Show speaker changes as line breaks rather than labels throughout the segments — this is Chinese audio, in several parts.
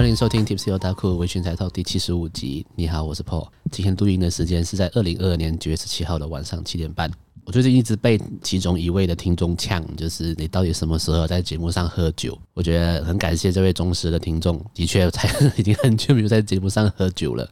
欢迎收听 Tipsy Otaku 微醺宅 Talk 第七十五集。你好，我是 Paul。今天录音的时间是在二零二二年九月十七号的晚上七点半。我最近一直被其中一位的听众呛，就是你到底什么时候在节目上喝酒？我觉得很感谢这位忠实的听众，的确才 已经很久没有在节目上喝酒了。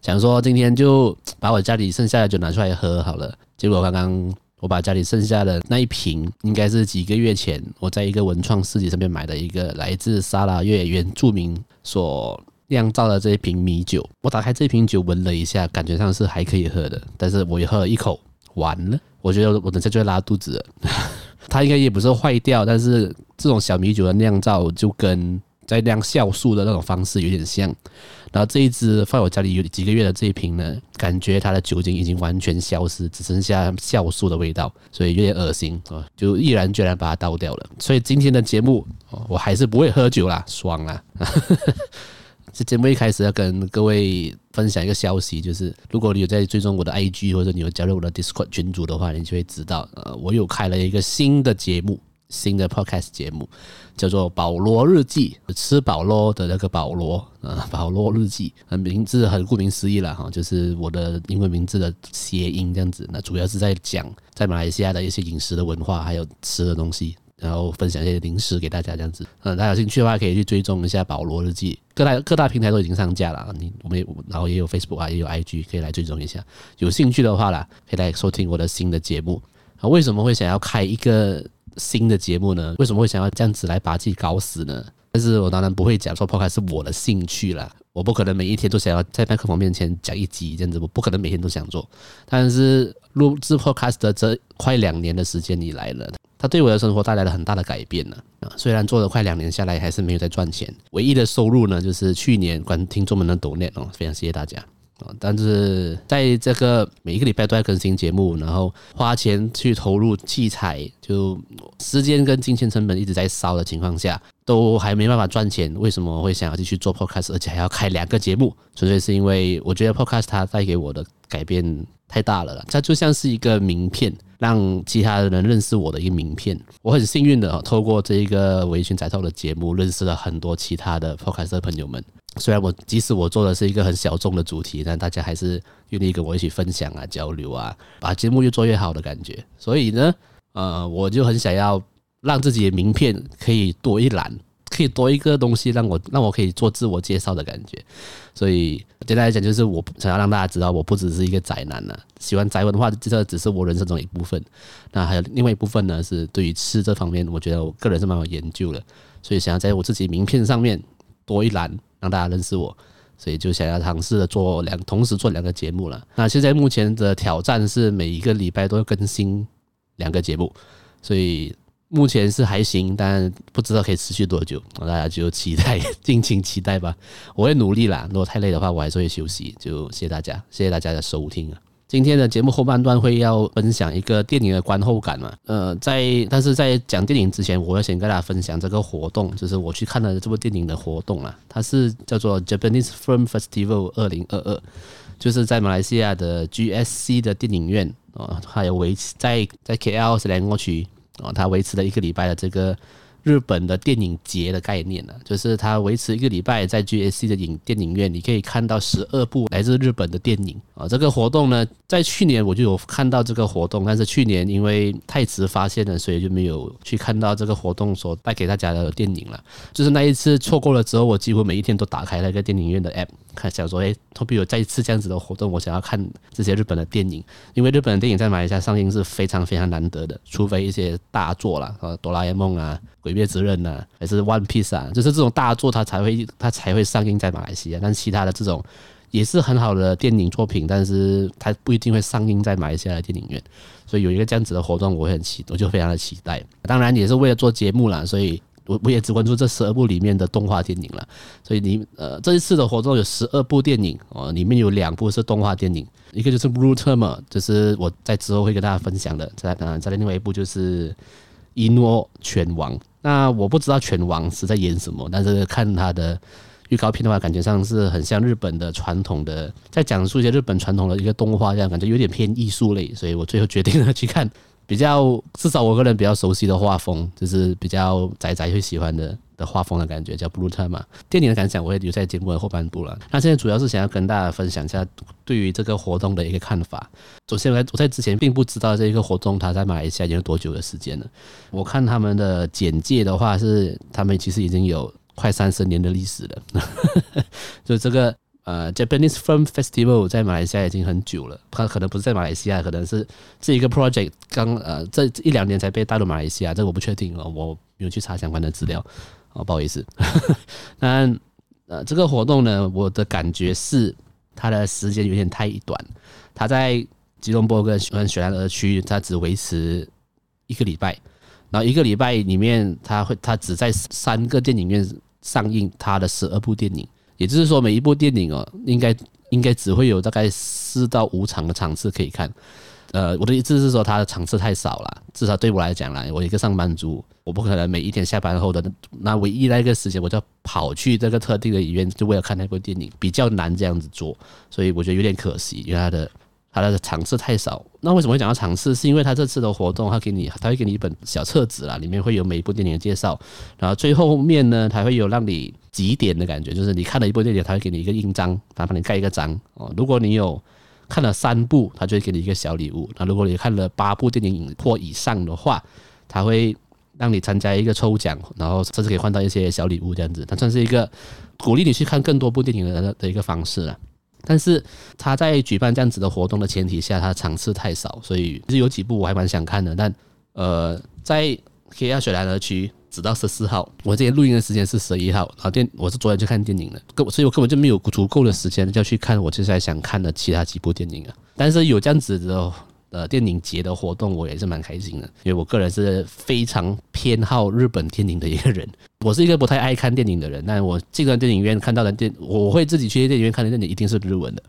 想说今天就把我家里剩下的酒拿出来喝好了。结果刚刚。我把家里剩下的那一瓶，应该是几个月前我在一个文创市集上面买的一个来自沙拉越原住民所酿造的这一瓶米酒。我打开这瓶酒闻了一下，感觉上是还可以喝的，但是我也喝了一口，完了，我觉得我等下就会拉肚子了。它应该也不是坏掉，但是这种小米酒的酿造就跟。在酿酵素的那种方式有点像，然后这一支放我家里有几个月的这一瓶呢，感觉它的酒精已经完全消失，只剩下酵素的味道，所以有点恶心啊，就毅然决然把它倒掉了。所以今天的节目，我还是不会喝酒啦，爽啦！这节目一开始要跟各位分享一个消息，就是如果你有在追踪我的 IG 或者你有加入我的 Discord 群组的话，你就会知道，呃，我有开了一个新的节目。新的 podcast 节目叫做《保罗日记》，吃饱咯的那个保罗啊，保罗日记，名字很顾名思义了哈，就是我的英文名字的谐音这样子。那主要是在讲在马来西亚的一些饮食的文化，还有吃的东西，然后分享一些零食给大家这样子。嗯，大家有兴趣的话，可以去追踪一下《保罗日记》，各大各大平台都已经上架了。你我们然后也有 Facebook 啊，也有 IG，可以来追踪一下。有兴趣的话啦，可以来收听我的新的节目。啊，为什么会想要开一个？新的节目呢？为什么会想要这样子来把自己搞死呢？但是我当然不会讲说 Podcast 是我的兴趣啦，我不可能每一天都想要在麦克风面前讲一集这样子，我不可能每天都想做。但是录制 Podcast 的这快两年的时间以来了，它对我的生活带来了很大的改变呢。啊，虽然做了快两年下来，还是没有在赚钱，唯一的收入呢，就是去年关听众们的 donate 哦，非常谢谢大家。啊但是在这个每一个礼拜都在更新节目，然后花钱去投入器材，就时间跟金钱成本一直在烧的情况下，都还没办法赚钱。为什么会想要继续做 podcast，而且还要开两个节目？纯粹是因为我觉得 podcast 它带给我的改变太大了，它就像是一个名片，让其他的人认识我的一个名片。我很幸运的透过这一个微醺宅 Talk 的节目，认识了很多其他的 podcast 朋友们。虽然我即使我做的是一个很小众的主题，但大家还是愿意跟我一起分享啊、交流啊，把节目越做越好的感觉。所以呢，呃，我就很想要让自己的名片可以多一栏，可以多一个东西，让我让我可以做自我介绍的感觉。所以简单来讲，就是我想要让大家知道，我不只是一个宅男呢、喜欢宅文化，这只是我人生中一部分。那还有另外一部分呢，是对于吃这方面，我觉得我个人是蛮有研究的，所以想要在我自己名片上面多一栏。让大家认识我，所以就想要尝试着做两，同时做两个节目了。那现在目前的挑战是每一个礼拜都要更新两个节目，所以目前是还行，但不知道可以持续多久，大家就期待，敬请期待吧。我会努力啦，如果太累的话，我还是会休息。就谢谢大家，谢谢大家的收听啊。今天的节目后半段会要分享一个电影的观后感嘛？呃，在但是在讲电影之前，我要先跟大家分享这个活动，就是我去看了这部电影的活动啦。它是叫做 Japanese Film Festival 二零二二，就是在马来西亚的 GSC 的电影院啊，还有维在在 KL 是两个区啊，他维持了一个礼拜的这个。日本的电影节的概念呢，就是它维持一个礼拜，在 GSC 的影电影院，你可以看到十二部来自日本的电影啊。这个活动呢，在去年我就有看到这个活动，但是去年因为太迟发现了，所以就没有去看到这个活动所带给大家的电影了。就是那一次错过了之后，我几乎每一天都打开那个电影院的 App，看想说，哎，会不会有再一次这样子的活动？我想要看这些日本的电影，因为日本的电影在马来西亚上映是非常非常难得的，除非一些大作啦，啊，哆啦 A 梦啊。鬼灭之刃呢，还是 One Piece 啊，就是这种大作，它才会它才会上映在马来西亚。但其他的这种也是很好的电影作品，但是它不一定会上映在马来西亚的电影院。所以有一个这样子的活动，我很期，我就非常的期待。当然也是为了做节目啦，所以我我也只关注这十二部里面的动画电影了。所以你呃这一次的活动有十二部电影哦，里面有两部是动画电影，一个就是 Blue Term，就是我在之后会跟大家分享的。再当然再另外一部就是一诺拳王。那我不知道拳王是在演什么，但是看他的预告片的话，感觉上是很像日本的传统的，在讲述一些日本传统的一个动画这样，感觉有点偏艺术类，所以我最后决定了去看比较至少我个人比较熟悉的画风，就是比较宅宅会喜欢的画风的感觉，叫 Blue Tama 嘛。电影的感想我会留在节目的后半部了。那现在主要是想要跟大家分享一下对于这个活动的一个看法。首先，我在我在之前并不知道这一个活动它在马来西亚已经有多久的时间了。我看他们的简介的话，是他们其实已经有快三十年的历史了。就这个。呃，Japanese Film Festival 在马来西亚已经很久了，它可能不是在马来西亚，可能是这一个 project 刚呃这一两年才被带入马来西亚，这个我不确定哦，我没有去查相关的资料，哦，不好意思。那呃，这个活动呢，我的感觉是它的时间有点太短，它在吉隆坡跟雪兰莪区，它只维持一个礼拜，然后一个礼拜里面，它会它只在三个电影院上映它的十二部电影。也就是说，每一部电影哦，应该应该只会有大概四到五场的场次可以看。呃，我的意思是说，它的场次太少了。至少对我来讲啦，我一个上班族，我不可能每一天下班后的那唯一那个时间，我就跑去这个特定的影院，就为了看那部电影，比较难这样子做。所以我觉得有点可惜，因为它的。它的场次太少，那为什么会讲到场次？是因为他这次的活动，他给你，他会给你一本小册子啦，里面会有每一部电影的介绍，然后最后面呢，他会有让你集点的感觉，就是你看了一部电影，他会给你一个印章，它帮你盖一个章哦。如果你有看了三部，他就会给你一个小礼物；那如果你看了八部电影或以上的话，他会让你参加一个抽奖，然后甚至可以换到一些小礼物，这样子，它算是一个鼓励你去看更多部电影的的一个方式了。但是他在举办这样子的活动的前提下，他场次太少，所以其实有几部我还蛮想看的。但呃，在 KL 雪兰莪区，直到十四号，我这边录音的时间是十一号，然后电我是昨天去看电影的，所以我根本就没有足够的时间要去看我接下来想看的其他几部电影啊。但是有这样子的。呃，电影节的活动我也是蛮开心的，因为我个人是非常偏好日本电影的一个人。我是一个不太爱看电影的人，但我进了电影院看到的电，我会自己去电影院看的电影一定是日文的。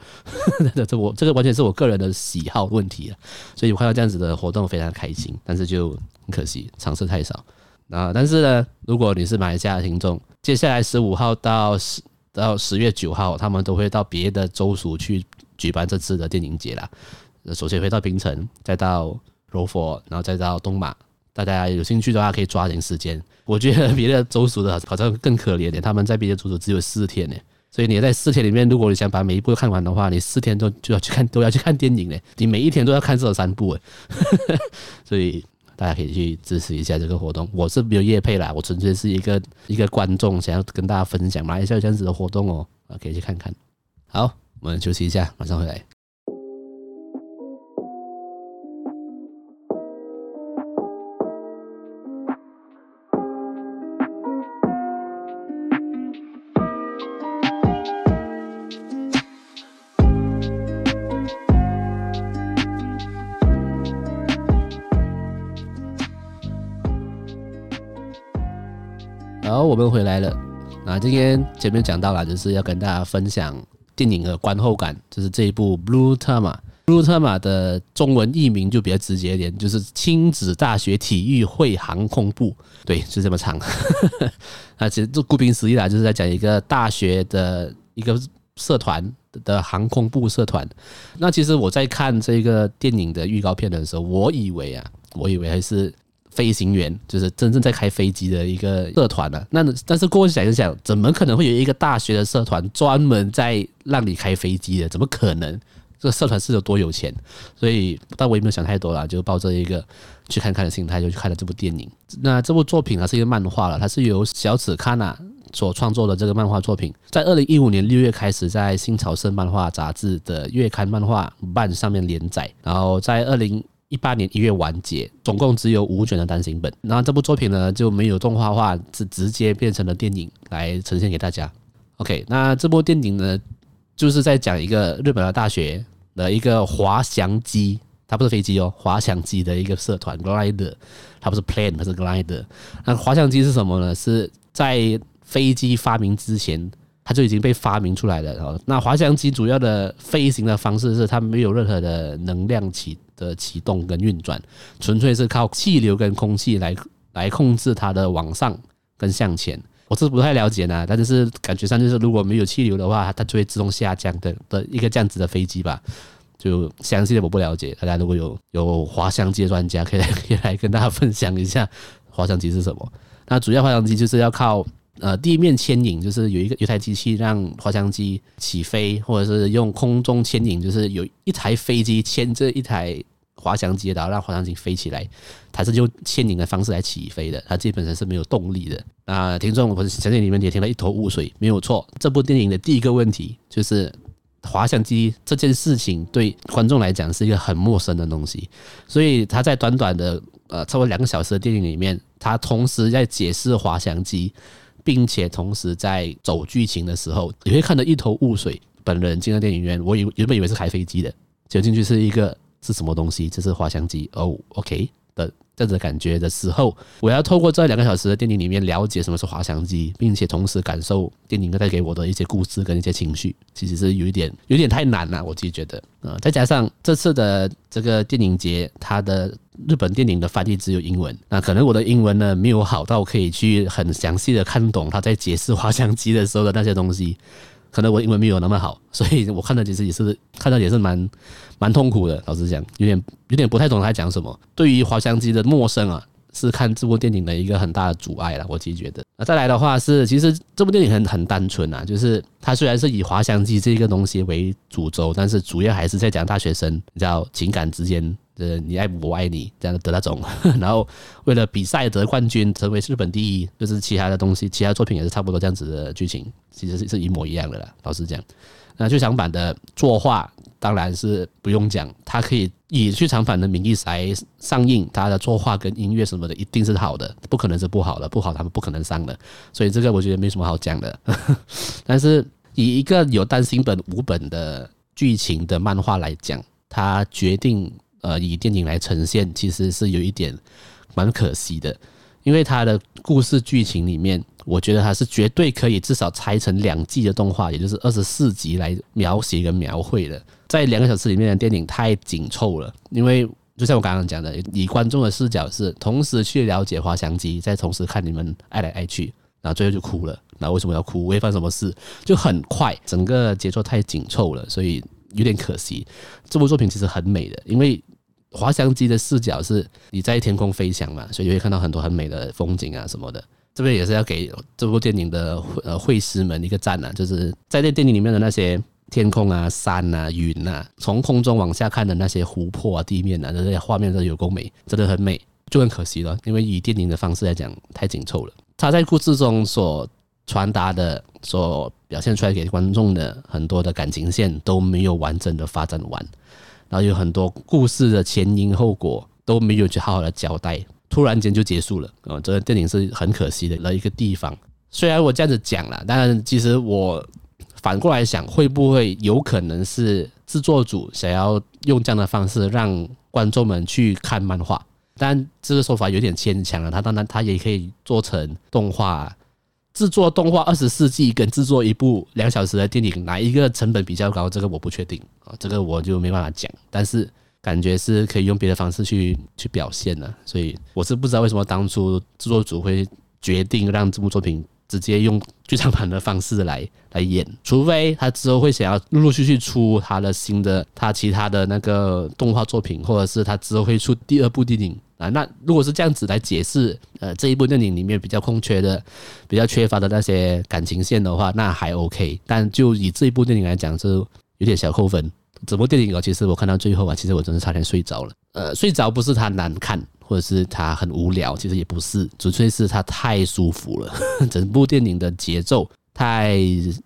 这我这个完全是我个人的喜好问题啊，所以我看到这样子的活动非常开心，但是就很可惜场次太少啊。但是呢，如果你是马来西亚的听众，接下来十五号到十到十月九号，他们都会到别的州属去举办这次的电影节啦。首先回到槟城，再到柔佛，然后再到东马。大家有兴趣的话，可以抓紧时间。我觉得别的州属的好像更可怜点，他们在别的州属只有四天呢。所以你在四天里面，如果你想把每一部看完的话，你四天都就要去看，都要去看电影呢。你每一天都要看这三部诶。所以大家可以去支持一下这个活动。我是没有业配啦，我纯粹是一个一个观众，想要跟大家分享马来西亚这样子的活动哦，啊，可以去看看。好，我们休息一下，马上回来。好，我们回来了。那今天前面讲到了，就是要跟大家分享电影的观后感，就是这一部《Blue Tama》。《Blue Tama》的中文译名就比较直接一点，就是亲子大学体育会航空部。对，是这么长。那其实就顾名思义啦，就是在讲一个大学的一个社团的航空部社团。那其实我在看这个电影的预告片的时候，我以为啊，我以为还是。飞行员就是真正在开飞机的一个社团了。那但是过去想一想，怎么可能会有一个大学的社团专门在让你开飞机的？怎么可能？这个社团是有多有钱？所以，但我也没有想太多了，就抱着一个去看看的心态，就去看了这部电影。那这部作品啊是一个漫画了，它是由小此卡纳所创作的这个漫画作品，在二零一五年六月开始在新潮社漫画杂志的月刊漫画版上面连载，然后在二零。一八年一月完结，总共只有五卷的单行本。那这部作品呢就没有动画化，是直接变成了电影来呈现给大家。OK，那这部电影呢就是在讲一个日本的大学的一个滑翔机，它不是飞机哦，滑翔机的一个社团 glider，它不是 plane，它是 glider。那滑翔机是什么呢？是在飞机发明之前，它就已经被发明出来了。哦，那滑翔机主要的飞行的方式是它没有任何的能量起。的启动跟运转，纯粹是靠气流跟空气来来控制它的往上跟向前。我是不太了解呢，但是感觉上就是如果没有气流的话，它就会自动下降的的一个这样子的飞机吧。就详细的我不了解，大家如果有有滑翔机的专家，可以可以来跟大家分享一下滑翔机是什么。那主要滑翔机就是要靠呃地面牵引，就是有一个有台机器让滑翔机起飞，或者是用空中牵引，就是有一台飞机牵着一台滑翔机，然后让滑翔机飞起来，它是用牵引的方式来起飞的，它基本上是没有动力的。那听众，我相信你们也听了一头雾水，没有错。这部电影的第一个问题就是。滑翔机这件事情对观众来讲是一个很陌生的东西，所以他在短短的呃超过两个小时的电影里面，他同时在解释滑翔机，并且同时在走剧情的时候，你会看得一头雾水。本人进了电影院，我以原本以为是开飞机的，结果进去是一个是什么东西？这是滑翔机哦，OK 的。这样子的感觉的时候，我要透过这两个小时的电影里面了解什么是滑翔机，并且同时感受电影带给我的一些故事跟一些情绪，其实是有一点有点太难了，我自己觉得啊。再加上这次的这个电影节，它的日本电影的翻译只有英文，那可能我的英文呢没有好到可以去很详细的看懂他在解释滑翔机的时候的那些东西。可能我英文没有那么好，所以我看的其实也是看到也是蛮蛮痛苦的。老实讲，有点有点不太懂他讲什么。对于滑翔机的陌生啊，是看这部电影的一个很大的阻碍了。我自己觉得。那再来的话是，其实这部电影很很单纯啊，就是它虽然是以滑翔机这个东西为主轴，但是主要还是在讲大学生，你知道情感之间。呃，你爱我我爱你这样的那种，然后为了比赛得冠军，成为日本第一，就是其他的东西，其他作品也是差不多这样子的剧情，其实是是一模一样的啦。老实讲，那剧场版的作画当然是不用讲，它可以以剧场版的名义来上映，它的作画跟音乐什么的一定是好的，不可能是不好的，不好他们不可能上的，所以这个我觉得没什么好讲的。但是以一个有单行本五本的剧情的漫画来讲，它决定。呃，以电影来呈现，其实是有一点蛮可惜的，因为它的故事剧情里面，我觉得它是绝对可以至少拆成两季的动画，也就是二十四集来描写跟描绘的。在两个小时里面的电影太紧凑了，因为就像我刚刚讲的，以观众的视角是同时去了解滑翔机，再同时看你们爱来爱去，然后最后就哭了。那为什么要哭？违反什么事？就很快，整个节奏太紧凑了，所以有点可惜。这部作品其实很美的，因为。滑翔机的视角是你在天空飞翔嘛，所以你会看到很多很美的风景啊什么的。这边也是要给这部电影的呃绘师们一个赞啊，就是在这电影里面的那些天空啊、山啊、云啊，从空中往下看的那些湖泊啊、地面啊，这些画面都有够美，真的很美，就很可惜了，因为以电影的方式来讲太紧凑了。他在故事中所传达的、所表现出来给观众的很多的感情线都没有完整的发展完。然后有很多故事的前因后果都没有去好好的交代，突然间就结束了啊！这个电影是很可惜的了一个地方。虽然我这样子讲了，但其实我反过来想，会不会有可能是制作组想要用这样的方式让观众们去看漫画？但这个说法有点牵强了。他当然他也可以做成动画。制作动画二十四季跟制作一部两小时的电影，哪一个成本比较高？这个我不确定啊，这个我就没办法讲。但是感觉是可以用别的方式去去表现的，所以我是不知道为什么当初制作组会决定让这部作品直接用剧场版的方式来来演，除非他之后会想要陆陆续续出他的新的他其他的那个动画作品，或者是他之后会出第二部电影。啊，那如果是这样子来解释，呃，这一部电影里面比较空缺的、比较缺乏的那些感情线的话，那还 OK。但就以这一部电影来讲，是有点小扣分。整部电影啊，其实我看到最后啊，其实我真的差点睡着了。呃，睡着不是它难看，或者是它很无聊，其实也不是，纯粹是它太舒服了。整部电影的节奏太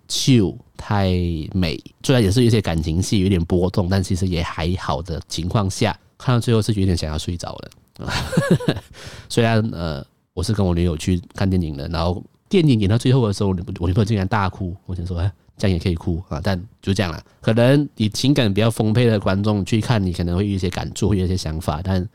秀太美，虽然也是有些感情戏有点波动，但其实也还好的情况下，看到最后是有点想要睡着了。虽然呃，我是跟我女友去看电影的，然后电影演到最后的时候，我女朋友竟然大哭，我想说，哎，这样也可以哭啊？但就这样了。可能你情感比较丰沛的观众去看，你可能会有一些感触，会有一些想法。但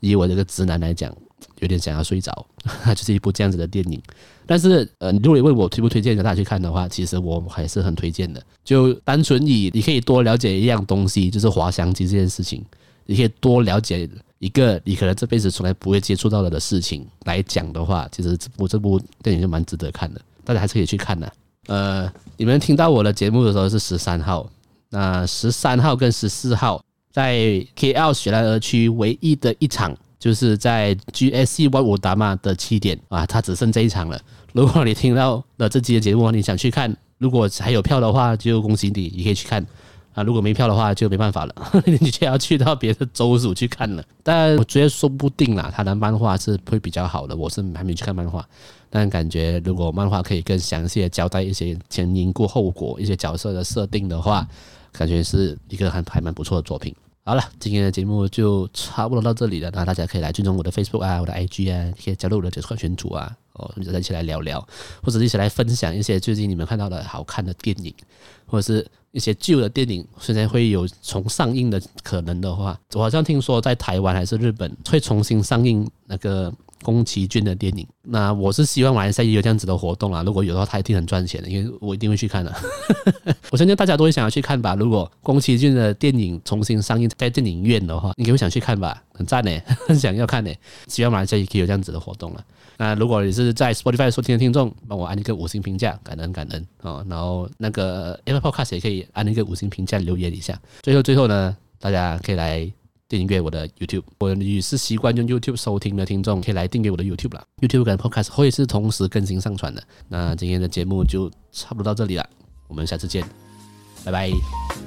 以我这个直男来讲，有点想要睡着，就是一部这样子的电影。但是呃，如果你问我推不推荐大家去看的话，其实我还是很推荐的。就单纯以你可以多了解一样东西，就是滑翔机这件事情，你可以多了解。一个你可能这辈子从来不会接触到的的事情来讲的话，其实这部这部电影就蛮值得看的，大家还是可以去看的。呃，你们听到我的节目的时候是十三号，那十三号跟十四号在 KL 雪兰莪区唯一的一场就是在 GSC 万五达马的起点啊，它只剩这一场了。如果你听到了这期的节目，你想去看，如果还有票的话，就恭喜你，你可以去看啊。如果没票的话，就没办法了，你就要去到别的州属去看了。但我觉得说不定啦，他的漫画是会比较好的。我是还没去看漫画，但感觉如果漫画可以更详细的交代一些前因过后果、一些角色的设定的话，感觉是一个还还蛮不错的作品。好了，今天的节目就差不多到这里了。那大家可以来追踪我的 Facebook 啊，我的 IG 啊，可以加入我的粉丝群组啊，哦，大家一起来聊聊，或者一起来分享一些最近你们看到的好看的电影，或者是一些旧的电影，现在会有重上映的可能的话，我好像听说在台湾还是日本会重新上映那个。宫崎骏的电影，那我是希望马来西亚也有这样子的活动啊。如果有的话，他一定很赚钱的，因为我一定会去看的。我相信大家都会想要去看吧。如果宫崎骏的电影重新上映在电影院的话，你会想去看吧？很赞呢，很 想要看呢。希望马来西亚也可以有这样子的活动了。那如果你是在 Spotify 收听的听众，帮我按一个五星评价，感恩感恩哦。然后那个 Apple Podcast 也可以按一个五星评价留言一下。最后最后呢，大家可以来。订阅我的 YouTube，我也是习惯用 YouTube 收听的听众，可以来订阅我的 YouTube 啦。YouTube 跟 Podcast 会是同时更新上传的。那今天的节目就差不多到这里了，我们下次见，拜拜。